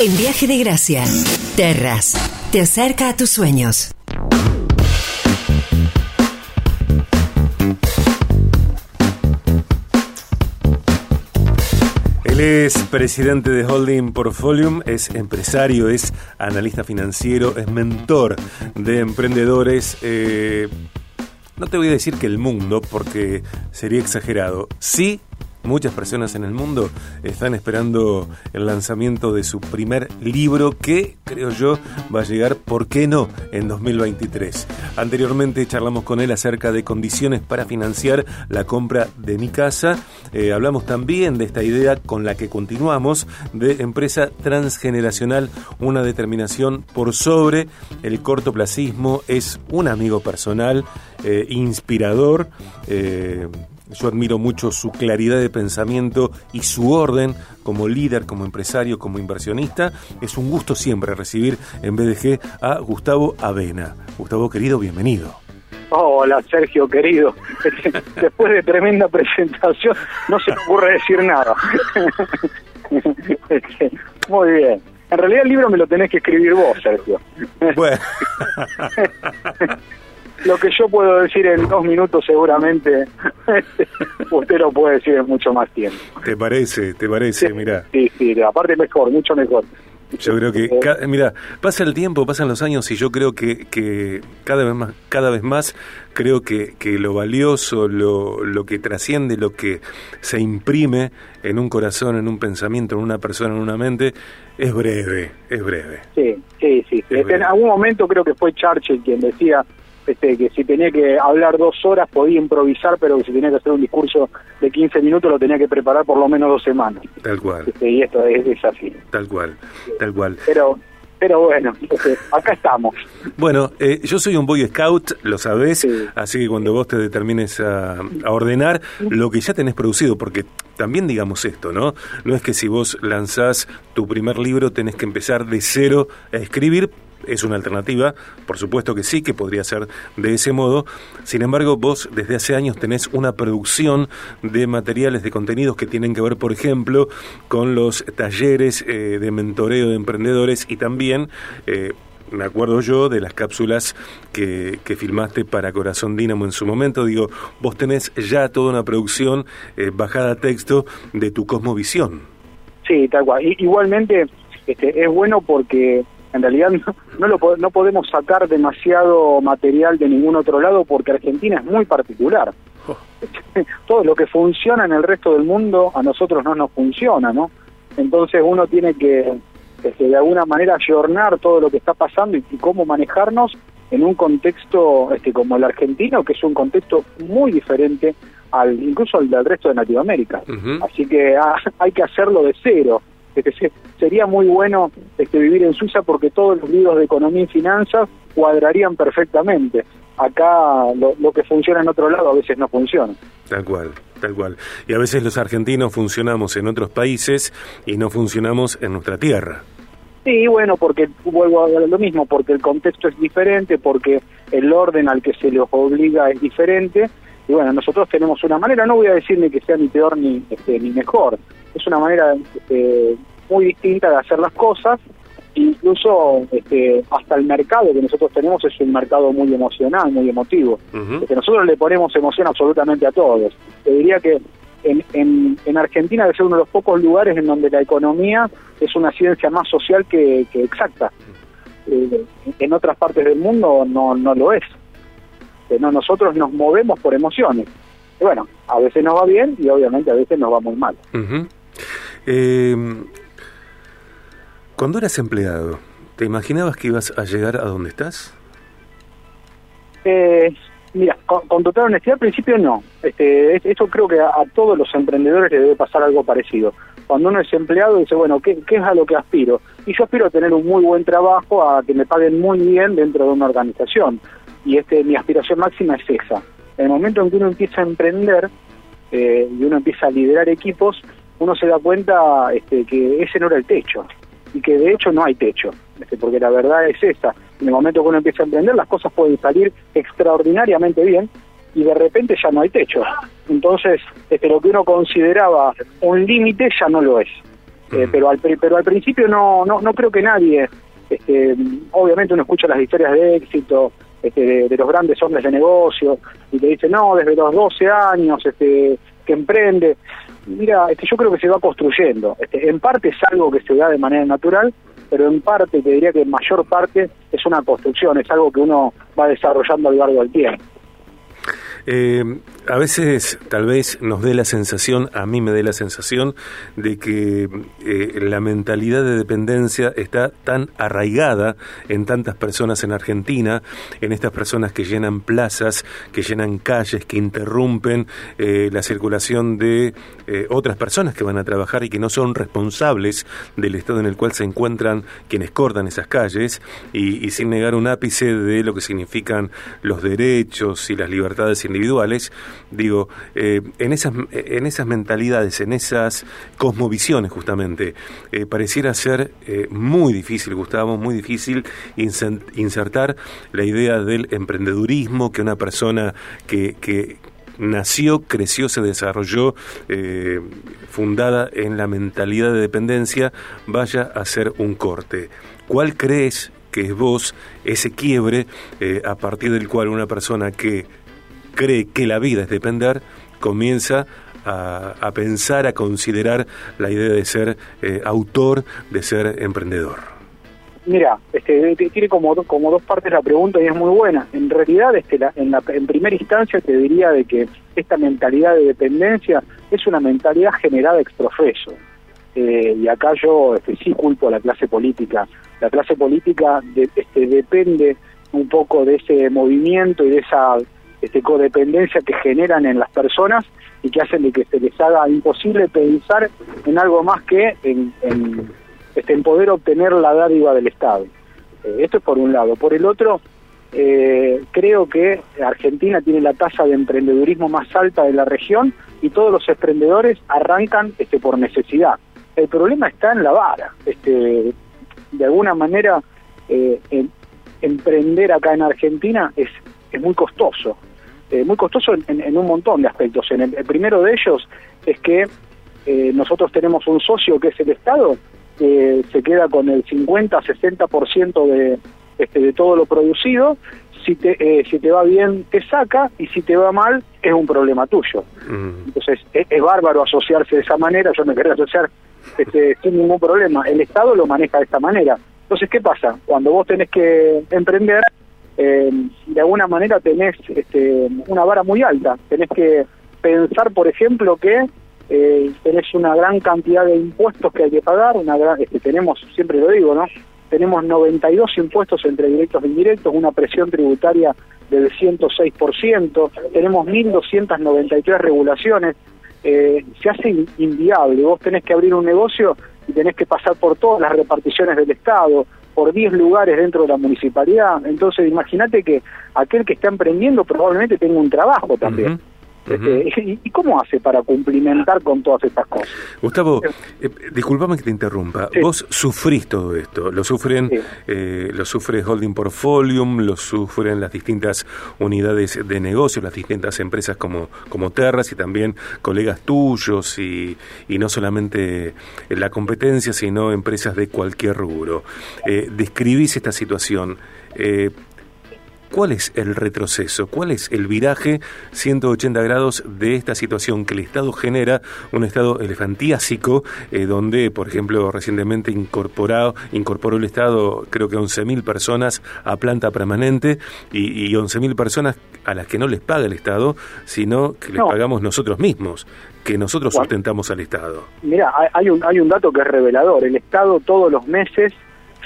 En Viaje de Gracia, Terras, te acerca a tus sueños. Él es presidente de Holding Portfolium, es empresario, es analista financiero, es mentor de emprendedores. Eh, no te voy a decir que el mundo, porque sería exagerado. Sí, muchas personas en el mundo están esperando el lanzamiento de su primer libro que, creo yo, va a llegar, ¿por qué no?, en 2023. Anteriormente charlamos con él acerca de condiciones para financiar la compra de mi casa. Eh, hablamos también de esta idea con la que continuamos de empresa transgeneracional, una determinación por sobre el cortoplacismo. Es un amigo personal, eh, inspirador. Eh, yo admiro mucho su claridad de pensamiento y su orden como líder, como empresario, como inversionista. Es un gusto siempre recibir en BDG a Gustavo Avena. Gustavo querido, bienvenido. Hola Sergio querido, después de tremenda presentación no se me ocurre decir nada. Muy bien. En realidad el libro me lo tenés que escribir vos, Sergio. Bueno. lo que yo puedo decir en dos minutos seguramente usted lo puede decir en mucho más tiempo. ¿Te parece? ¿Te parece? Mira. Sí, sí, aparte mejor, mucho mejor. Yo creo que, eh, mira, pasa el tiempo, pasan los años y yo creo que, que cada vez más, cada vez más creo que, que lo valioso, lo, lo que trasciende, lo que se imprime en un corazón, en un pensamiento, en una persona, en una mente, es breve, es breve. Sí, sí, sí. En algún momento creo que fue Churchill quien decía este, que si tenía que hablar dos horas podía improvisar, pero que si tenía que hacer un discurso de 15 minutos lo tenía que preparar por lo menos dos semanas. Tal cual. Este, y esto es, así. Tal cual, tal cual. Pero pero bueno, este, acá estamos. Bueno, eh, yo soy un Boy Scout, lo sabés, así que cuando vos te determines a, a, ordenar lo que ya tenés producido, porque también digamos esto, ¿no? No es que si vos lanzás tu primer libro tenés que empezar de cero a escribir, es una alternativa, por supuesto que sí, que podría ser de ese modo. Sin embargo, vos desde hace años tenés una producción de materiales, de contenidos que tienen que ver, por ejemplo, con los talleres eh, de mentoreo de emprendedores y también... Eh, me acuerdo yo de las cápsulas que, que, filmaste para Corazón Dínamo en su momento. Digo, vos tenés ya toda una producción eh, bajada a texto de tu cosmovisión. Sí, tal cual. igualmente este, es bueno porque en realidad no, lo, no podemos sacar demasiado material de ningún otro lado porque Argentina es muy particular. Oh. Todo lo que funciona en el resto del mundo a nosotros no nos funciona, ¿no? Entonces uno tiene que, este, de alguna manera ayornar todo lo que está pasando y, cómo manejarnos en un contexto este, como el argentino, que es un contexto muy diferente al incluso al del resto de Latinoamérica. Así que ah, hay que hacerlo de cero que sería muy bueno este, vivir en Suiza porque todos los libros de economía y finanzas cuadrarían perfectamente. Acá lo, que funciona en otro lado a veces no funciona. Tal cual, tal cual. Y a veces los argentinos funcionamos en otros países y no funcionamos en nuestra tierra. Sí, bueno, porque vuelvo a lo mismo, porque el contexto es diferente, porque el orden al que se les obliga es diferente. Y bueno, nosotros tenemos una manera, no voy a decir ni que sea ni peor ni, este, ni mejor, es una manera este, muy distinta de hacer las cosas, incluso este, hasta el mercado que nosotros tenemos es un mercado muy emocional, muy emotivo, que nosotros le ponemos emoción absolutamente a todos. Te diría que en, en, en, Argentina debe ser uno de los pocos lugares en donde la economía es una ciencia más social que, exacta. Eh, en otras partes del mundo no, no lo es. Eh, no, nosotros nos movemos por emociones. Y bueno, a veces nos va bien y obviamente a veces nos va muy mal. eh, cuando eras empleado, ¿te imaginabas que ibas a llegar a donde estás? Eh, mira, con, total honestidad, al principio no. Este, eso creo que a, todos los emprendedores les debe pasar algo parecido. Cuando uno es empleado dice, bueno, ¿qué, ¿qué es a lo que aspiro? Y yo aspiro a tener un muy buen trabajo, a que me paguen muy bien dentro de una organización. Y este, mi aspiración máxima es esa. En el momento en que uno empieza a emprender eh, y uno empieza a liderar equipos, uno se da cuenta este, que ese no era el techo y que de hecho no hay techo, este, porque la verdad es esa. En el momento que uno empieza a emprender, las cosas pueden salir extraordinariamente bien y de repente ya no hay techo. Entonces, este, lo que uno consideraba un límite ya no lo es. Eh, pero, al, pero al principio no, no, no creo que nadie, este, obviamente uno escucha las historias de éxito este, de, los grandes hombres de negocio y te dice, no, desde los 12 años este, que emprende. Mira, este, yo creo que se va construyendo. Este, en parte es algo que se da de manera natural, pero en parte, te diría que en mayor parte es una construcción, es algo que uno va desarrollando a lo largo del tiempo. Eh, a veces tal vez nos dé la sensación, a mí me dé la sensación, de que eh, la mentalidad de dependencia está tan arraigada en tantas personas en Argentina, en estas personas que llenan plazas, que llenan calles, que interrumpen eh, la circulación de eh, otras personas que van a trabajar y que no son responsables del estado en el cual se encuentran quienes cortan esas calles. Y, y sin negar un ápice de lo que significan los derechos y las libertades individuales digo, eh, en, esas, en esas mentalidades, en esas cosmovisiones justamente, eh, pareciera ser eh, muy difícil, Gustavo, muy difícil insertar la idea del emprendedurismo, que una persona que, que nació, creció, se desarrolló, fundada en la mentalidad de dependencia, vaya a ser un corte. ¿Cuál crees que es vos ese quiebre a partir del cual una persona que cree que la vida es depender, comienza a, pensar, a considerar la idea de ser eh, autor, de ser emprendedor. Mira, este, tiene como, como dos partes la pregunta y es muy buena. En realidad, este, en, la, en primera instancia te diría de que esta mentalidad de dependencia es una mentalidad generada ex profeso. Eh, y acá yo este, sí culpo a la clase política. La clase política este, depende un poco de ese movimiento y de esa este, codependencia que generan en las personas y que hacen de que se les haga imposible pensar en algo más que en, en, este, en poder obtener la dádiva del Estado. Eh, esto es por un lado. Por el otro, eh, creo que Argentina tiene la tasa de emprendedurismo más alta de la región y todos los emprendedores arrancan este, por necesidad. El problema está en la vara. Este, de alguna manera, eh, emprender acá en Argentina es, es muy costoso. Eh, muy costoso en, un montón de aspectos. En el, primero de ellos es que eh, nosotros tenemos un socio que es el Estado, que se queda con el 50-60% de, este, de todo lo producido. Si te, eh, si te va bien, te saca, y si te va mal, es un problema tuyo. Mm. Entonces, es, bárbaro asociarse de esa manera, yo me quería asociar este, sin ningún problema. El Estado lo maneja de esta manera. Entonces, ¿qué pasa? Cuando vos tenés que emprender, eh, de alguna manera tenés este, una vara muy alta. Tenés que pensar, por ejemplo, que eh, tenés una gran cantidad de impuestos que hay que pagar, una gran, este, tenemos, siempre lo digo, ¿no? Tenemos 92 impuestos entre directos e indirectos, una presión tributaria del 106%, tenemos 1.293 regulaciones, eh, se hace inviable, vos tenés que abrir un negocio y tenés que pasar por todas las reparticiones del Estado, por 10 lugares dentro de la municipalidad. Entonces, imagínate que aquel que está emprendiendo probablemente tenga un trabajo también. Este, ¿Y cómo hace para cumplimentar con todas estas cosas? Gustavo, eh, disculpame que te interrumpa. Vos sufrís todo esto. Lo sufren, eh, lo sufre Holding Portfolium, lo sufren las distintas unidades de negocio, las distintas empresas como, como Terras y también colegas tuyos y, y no solamente la competencia, sino empresas de cualquier rubro. Eh, describís esta situación. ¿Cuál es el retroceso? ¿Cuál es el viraje 180 grados de esta situación que el Estado genera, un Estado elefantiásico, eh, donde, por ejemplo, recientemente incorporado, incorporó el Estado, creo que 11.000 personas a planta permanente y, y 11.000 personas a las que no les paga el Estado, sino que les pagamos nosotros mismos, que nosotros sustentamos al Estado? Mira, hay un, hay un dato que es revelador. El Estado todos los meses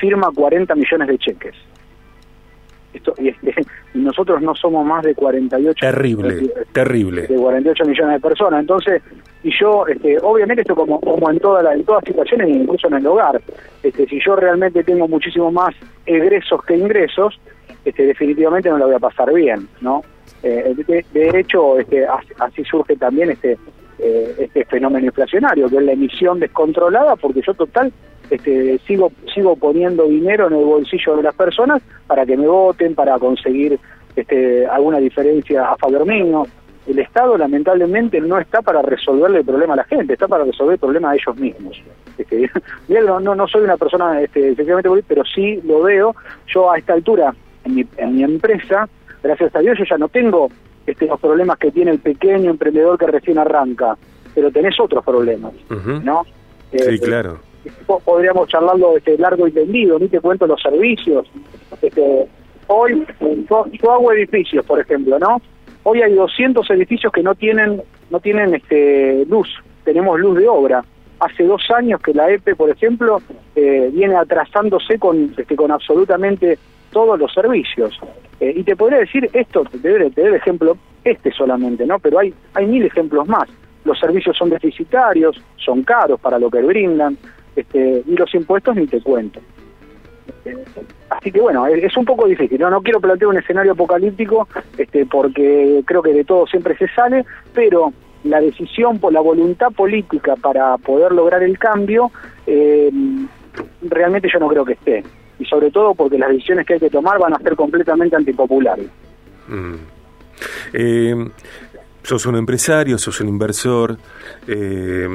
firma 40 millones de cheques esto, y, y, nosotros no somos más de 48 terrible terrible. de 48 millones de personas. Entonces y yo este, obviamente esto como como en toda la, en todas situaciones incluso en el hogar. Este si yo realmente tengo muchísimo más egresos que ingresos este definitivamente no lo voy a pasar bien no eh, de, hecho este así surge también este eh, este fenómeno inflacionario que es la emisión descontrolada porque yo total este, sigo sigo poniendo dinero en el bolsillo de las personas para que me voten, para conseguir este, alguna diferencia a favor mío. el Estado lamentablemente no está para resolverle el problema a la gente, está para resolver el problema de ellos mismos. Este, no, no, soy una persona este, efectivamente, pero sí lo veo. Yo a esta altura, en mi, en mi empresa, gracias a Dios, yo ya no tengo este, los problemas que tiene el pequeño emprendedor que recién arranca, pero tenés otros problemas, ¿no? sí, eh, claro. Podríamos charlarlo este, largo y tendido, ni te cuento los servicios. Este, hoy, yo hago edificios, por ejemplo, ¿no? Hoy hay 200 edificios que no tienen no tienen este luz, tenemos luz de obra. Hace dos años que la EPE, por ejemplo, eh, viene atrasándose con, este, con absolutamente todos los servicios. Eh, y te podría decir esto, te doy, te ejemplo este solamente, ¿no? Pero hay, hay mil ejemplos más. Los servicios son deficitarios, son caros para lo que brindan, este, y los impuestos ni te cuento. Así que bueno, es, un poco difícil. No, no quiero plantear un escenario apocalíptico, este, porque creo que de todo siempre se sale, pero la decisión por la voluntad política para poder lograr el cambio, eh, realmente yo no creo que esté. Y sobre todo porque las decisiones que hay que tomar van a ser completamente antipopulares. Mm. Eh, sos un empresario, sos un inversor. Eh,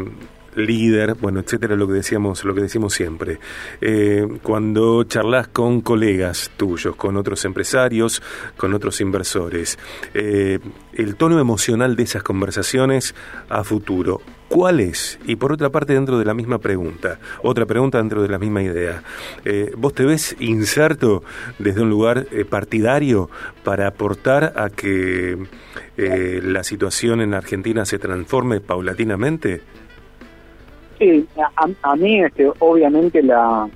líder, bueno, etcétera, lo que decíamos, lo que decimos siempre. Eh, cuando charlas con colegas tuyos, con otros empresarios, con otros inversores, eh, el tono emocional de esas conversaciones a futuro, ¿cuál es? Y por otra parte, dentro de la misma pregunta, otra pregunta dentro de la misma idea, eh, ¿vos te ves inserto desde un lugar partidario para aportar a que la situación en Argentina se transforme paulatinamente? Sí, a, mí este, obviamente la,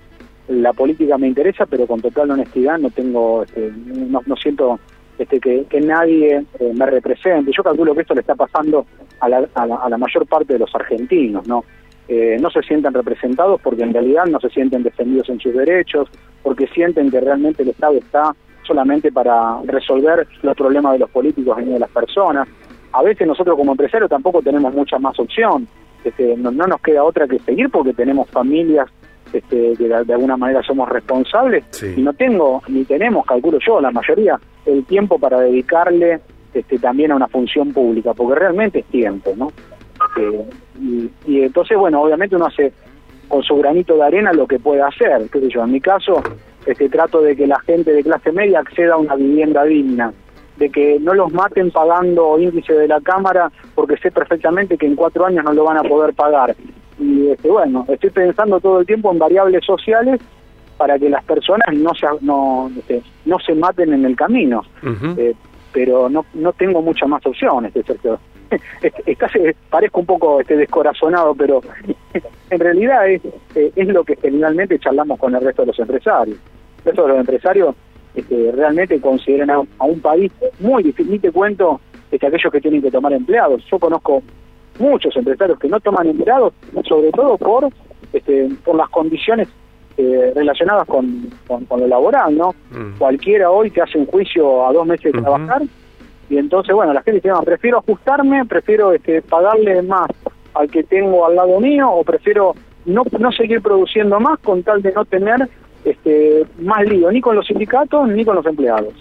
la política me interesa, pero con total honestidad no tengo, este, no, siento este, que, nadie eh, me represente. Yo calculo que esto le está pasando a la, a la, mayor parte de los argentinos, ¿no? Eh, no se sientan representados porque en realidad no se sienten defendidos en sus derechos, porque sienten que realmente el Estado está solamente para resolver los problemas de los políticos y de las personas. A veces nosotros como empresarios tampoco tenemos mucha más opción este, no, nos queda otra que seguir porque tenemos familias este, que de, alguna manera somos responsables. Y no tengo ni tenemos, calculo yo, la mayoría, el tiempo para dedicarle este, también a una función pública, porque realmente es tiempo, ¿no? Este, y, entonces, bueno, obviamente uno hace con su granito de arena lo que puede hacer, qué sé yo, en mi caso, este, trato de que la gente de clase media acceda a una vivienda digna, de que no los maten pagando índice de la Cámara porque sé perfectamente que en cuatro años no lo van a poder pagar. Y este, bueno, estoy pensando todo el tiempo en variables sociales para que las personas no se, no, este, no se maten en el camino. Eh, pero no, no tengo muchas más opciones, este, Estás, parezco un poco este, descorazonado, pero en realidad es, eh, es lo que generalmente charlamos con el resto de los empresarios. El resto de los empresarios este, realmente consideran a, un país muy difícil. Ni te cuento este, aquellos que tienen que tomar empleados. Yo conozco muchos empresarios que no toman empleados, sobre todo por este, por las condiciones eh, relacionadas con, con, lo laboral, ¿no? Mm. Cualquiera hoy te hace un juicio a dos meses de trabajar y entonces, bueno, la gente dice, no, prefiero ajustarme, prefiero este, pagarle más al que tengo al lado mío o prefiero no, no seguir produciendo más con tal de no tener este, más lío ni con los sindicatos ni con los empleados.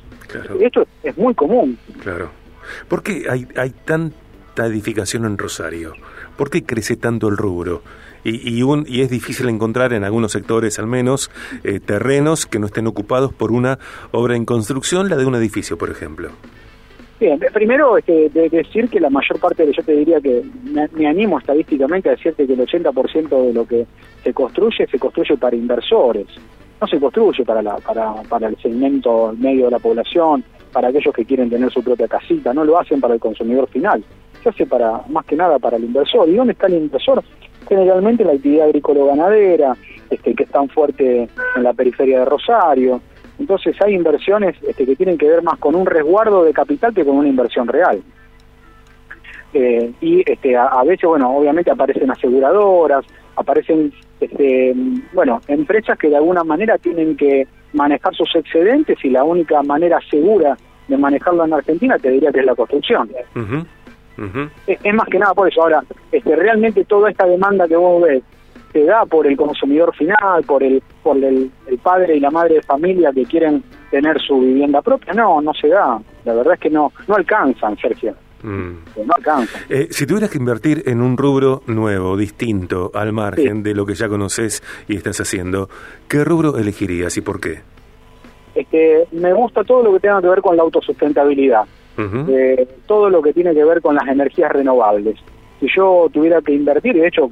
Esto es muy común. Claro. ¿Por qué hay, hay tanta edificación en Rosario? ¿Por qué crece tanto el rubro? Y, y, un, y es difícil encontrar en algunos sectores al menos eh, terrenos que no estén ocupados por una obra en construcción, la de un edificio, por ejemplo. Bien, primero este, de decir que la mayor parte, de, yo te diría que me, animo estadísticamente a decirte que el 80% de lo que se construye se construye para inversores no se construye para, la, para, para el segmento medio de la población, para aquellos que quieren tener su propia casita, no lo hacen para el consumidor final, se hace para más que nada para el inversor. ¿Y dónde está el inversor? Generalmente la actividad agrícola-ganadera, este, que es tan fuerte en la periferia de Rosario. Entonces hay inversiones este, que tienen que ver más con un resguardo de capital que con una inversión real. Eh, y este, a, veces, bueno, obviamente aparecen aseguradoras, aparecen, este, bueno, empresas que de alguna manera tienen que manejar sus excedentes y la única manera segura de manejarlo en Argentina te diría que es la construcción. Es, más que nada por eso. Ahora, este, realmente toda esta demanda que vos ves se da por el consumidor final, por el por el, el, padre y la madre de familia que quieren tener su vivienda propia. No, no se da. La verdad es que no no alcanzan, Sergio. Mm. no alcanza. Eh, si tuvieras que invertir en un rubro nuevo, distinto, al margen de lo que ya conoces y estás haciendo, ¿qué rubro elegirías y por qué? Este, me gusta todo lo que tenga que ver con la autosustentabilidad, eh, todo lo que tiene que ver con las energías renovables. Si yo tuviera que invertir, y de hecho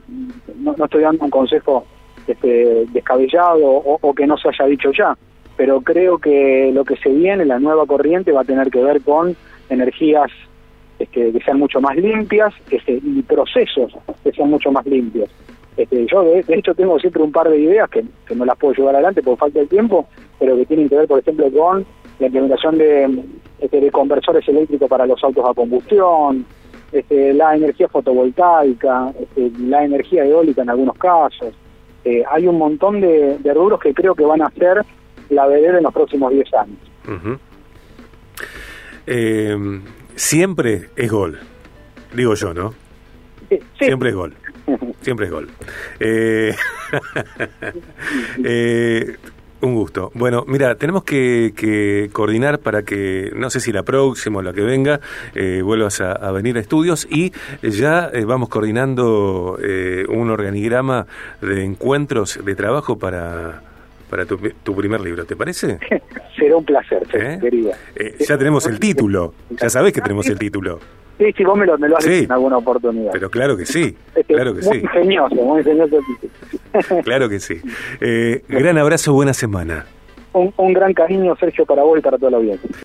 no, estoy dando un consejo este, descabellado o, que no se haya dicho ya, pero creo que lo que se viene, la nueva corriente, va a tener que ver con energías este, que sean mucho más limpias este, y procesos que sean mucho más limpios. Este, yo de, hecho tengo siempre un par de ideas que, no las puedo llevar adelante por falta de tiempo, pero que tienen que ver, por ejemplo, con la implementación de, este, de conversores eléctricos para los autos a combustión, este, la energía fotovoltaica, este, la energía eólica en algunos casos. Eh, hay un montón de, de, rubros que creo que van a ser la vereda en los próximos 10 años. Siempre es gol, digo yo, ¿no? Siempre es gol. Siempre es gol. Eh, un gusto. Bueno, mira, tenemos que, coordinar para que, no sé si la próxima o la que venga, vuelvas a, venir a estudios y ya vamos coordinando un organigrama de encuentros de trabajo para para tu, primer libro, ¿te parece? Será un placer, ¿Eh? querida. Eh, ya tenemos el título, ya sabés que tenemos el título. Sí, sí, vos me lo, me lo has dicho en alguna oportunidad. Pero claro que sí, claro que muy Ingenioso, muy ingenioso Claro que sí. Eh, gran abrazo, buena semana. Un, un gran cariño, Sergio, para vos y para toda la audiencia.